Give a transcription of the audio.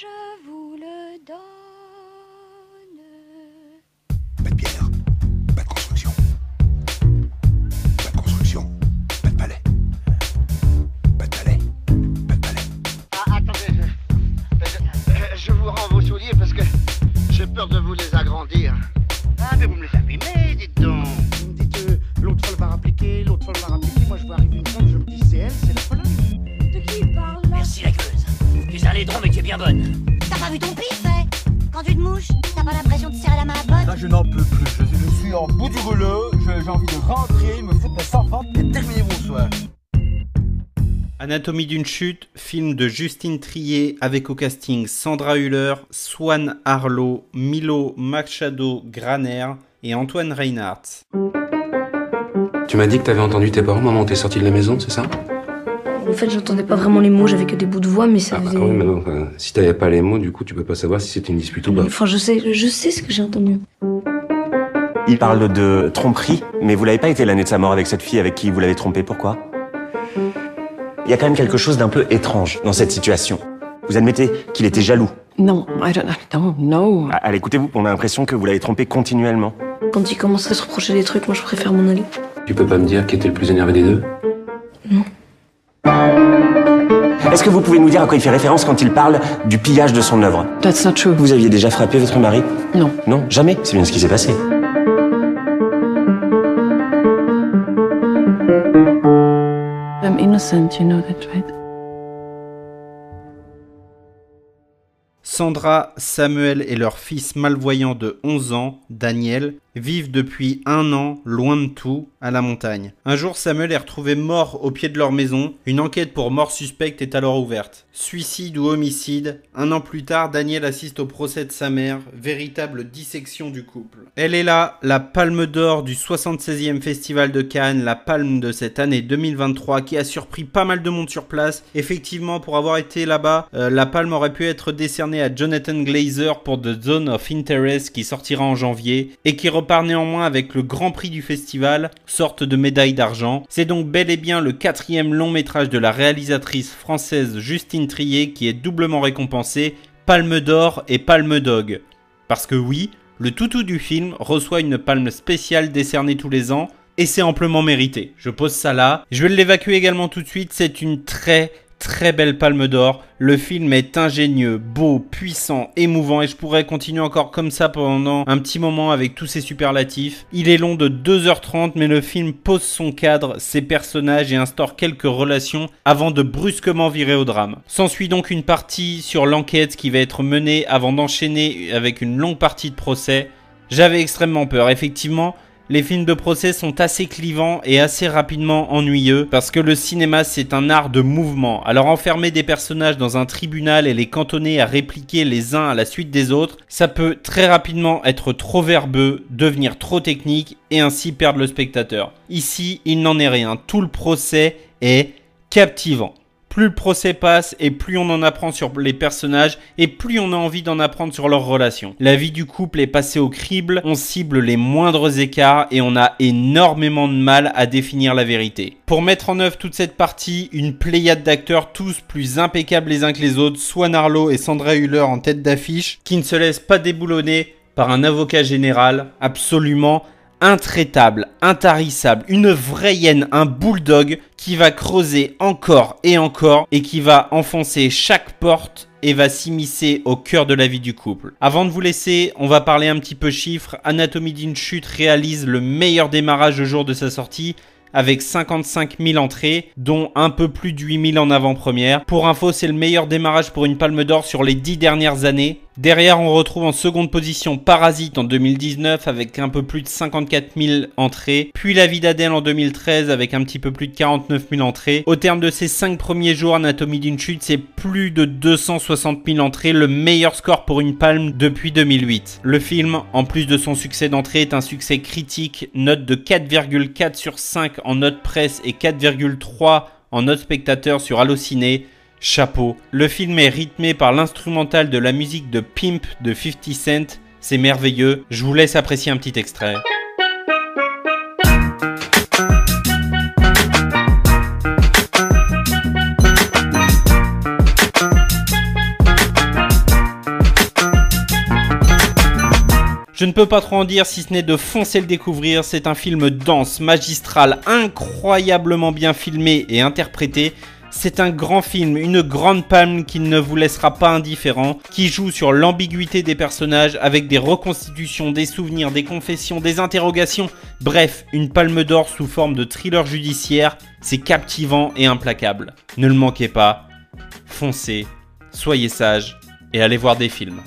je vous T'as pas vu ton pif, eh Quand tu te mouches, t'as pas l'impression de serrer la main à pote Là, je n'en peux plus. Je, je suis en bout du rouleau. J'ai envie de rentrer, me foutre sans fente et terminer mon soir. Anatomie d'une chute, film de Justine Trier avec au casting Sandra Hüller, Swan Harlow, Milo Machado Graner et Antoine Reinhardt. Tu m'as dit que t'avais entendu tes parents, maman, t'es sorti de la maison, c'est ça? En fait, j'entendais pas vraiment les mots, j'avais que des bouts de voix, mais ça Ah bah faisait. oui, mais non, enfin, si t'avais pas les mots, du coup, tu peux pas savoir si c'était une dispute ou pas. Enfin, je sais, je sais ce que j'ai entendu. Il parle de tromperie, mais vous l'avez pas été l'année de sa mort avec cette fille avec qui vous l'avez trompé, pourquoi? Il y a quand même quelque chose d'un peu étrange dans cette situation. Vous admettez qu'il était jaloux? No, I don't, I don't know. Ah, Allez, écoutez-vous, on a l'impression que vous l'avez trompé continuellement. Quand il commencerait à se reprocher des trucs, moi je préfère m'en aller. Tu peux pas me dire qui était le plus énervé des deux? Est-ce que vous pouvez nous dire à quoi il fait référence quand il parle du pillage de son œuvre That's not true. Vous aviez déjà frappé votre mari Non. Non, jamais. C'est bien ce qui s'est passé. I'm innocent, you know that, right? Sandra, Samuel et leur fils malvoyant de 11 ans, Daniel, vivent depuis un an, loin de tout, à la montagne. Un jour, Samuel est retrouvé mort au pied de leur maison. Une enquête pour mort suspecte est alors ouverte. Suicide ou homicide Un an plus tard, Daniel assiste au procès de sa mère, véritable dissection du couple. Elle est là, la palme d'or du 76e Festival de Cannes, la palme de cette année 2023 qui a surpris pas mal de monde sur place. Effectivement, pour avoir été là-bas, euh, la palme aurait pu être décernée à Jonathan Glazer pour The Zone of Interest qui sortira en janvier et qui repart néanmoins avec le grand prix du festival, sorte de médaille d'argent. C'est donc bel et bien le quatrième long métrage de la réalisatrice française Justine Qui est doublement récompensé, Palme d'or et Palme d'og. Parce que oui, le toutou du film reçoit une palme spéciale décernée tous les ans et c'est amplement mérité. Je pose ça là. Je vais l'évacuer également tout de suite. C'est une très très belle palme d'or. Le film est ingénieux, beau, puissant, émouvant et je pourrais continuer encore comme ça pendant un petit moment avec tous ces superlatifs. Il est long de 2h30 mais le film pose son cadre, ses personnages et instaure quelques relations avant de brusquement virer au drame. S'ensuit donc une partie sur l'enquête qui va être menée avant d'enchaîner avec une longue partie de procès. J'avais extrêmement peur, effectivement. Les films de procès sont assez clivants et assez rapidement ennuyeux parce que le cinéma c'est un art de mouvement. Alors enfermer des personnages dans un tribunal et les cantonner à répliquer les uns à la suite des autres, ça peut très rapidement être trop verbeux, devenir trop technique et ainsi perdre le spectateur. Ici, il n'en est rien. Tout le procès est captivant. Plus le procès passe et plus on en apprend sur les personnages et plus on a envie d'en apprendre sur leurs relations. La vie du couple est passée au crible, on cible les moindres écarts et on a énormément de mal à définir la vérité. Pour mettre en œuvre toute cette partie, une pléiade d'acteurs tous plus impeccables les uns que les autres, Swan Arlo et Sandra Hüller en tête d'affiche, qui ne se laissent pas déboulonner par un avocat général absolument intraitable, intarissable, une vraie hyène, un bulldog qui va creuser encore et encore et qui va enfoncer chaque porte et va s'immiscer au cœur de la vie du couple. Avant de vous laisser, on va parler un petit peu chiffres. Anatomie d'une chute réalise le meilleur démarrage le jour de sa sortie avec 55 000 entrées, dont un peu plus de 8 000 en avant-première. Pour info, c'est le meilleur démarrage pour une palme d'or sur les 10 dernières années. Derrière, on retrouve en seconde position Parasite en 2019 avec un peu plus de 54 000 entrées, puis La vie d'Adèle en 2013 avec un petit peu plus de 49 000 entrées. Au terme de ces 5 premiers jours, Anatomie d'une chute, c'est plus de 260 000 entrées, le meilleur score pour une palme depuis 2008. Le film, en plus de son succès d'entrée, est un succès critique, note de 4,4 sur 5 en note presse et 4,3 en note spectateur sur Allociné. Chapeau, le film est rythmé par l'instrumental de la musique de Pimp de 50 Cent, c'est merveilleux, je vous laisse apprécier un petit extrait. Je ne peux pas trop en dire si ce n'est de foncer le découvrir. C'est un film dense, magistral, incroyablement bien filmé et interprété. C'est un grand film, une grande palme qui ne vous laissera pas indifférent, qui joue sur l'ambiguïté des personnages avec des reconstitutions, des souvenirs, des confessions, des interrogations, bref, une palme d'or sous forme de thriller judiciaire, c'est captivant et implacable. Ne le manquez pas, foncez, soyez sages et allez voir des films.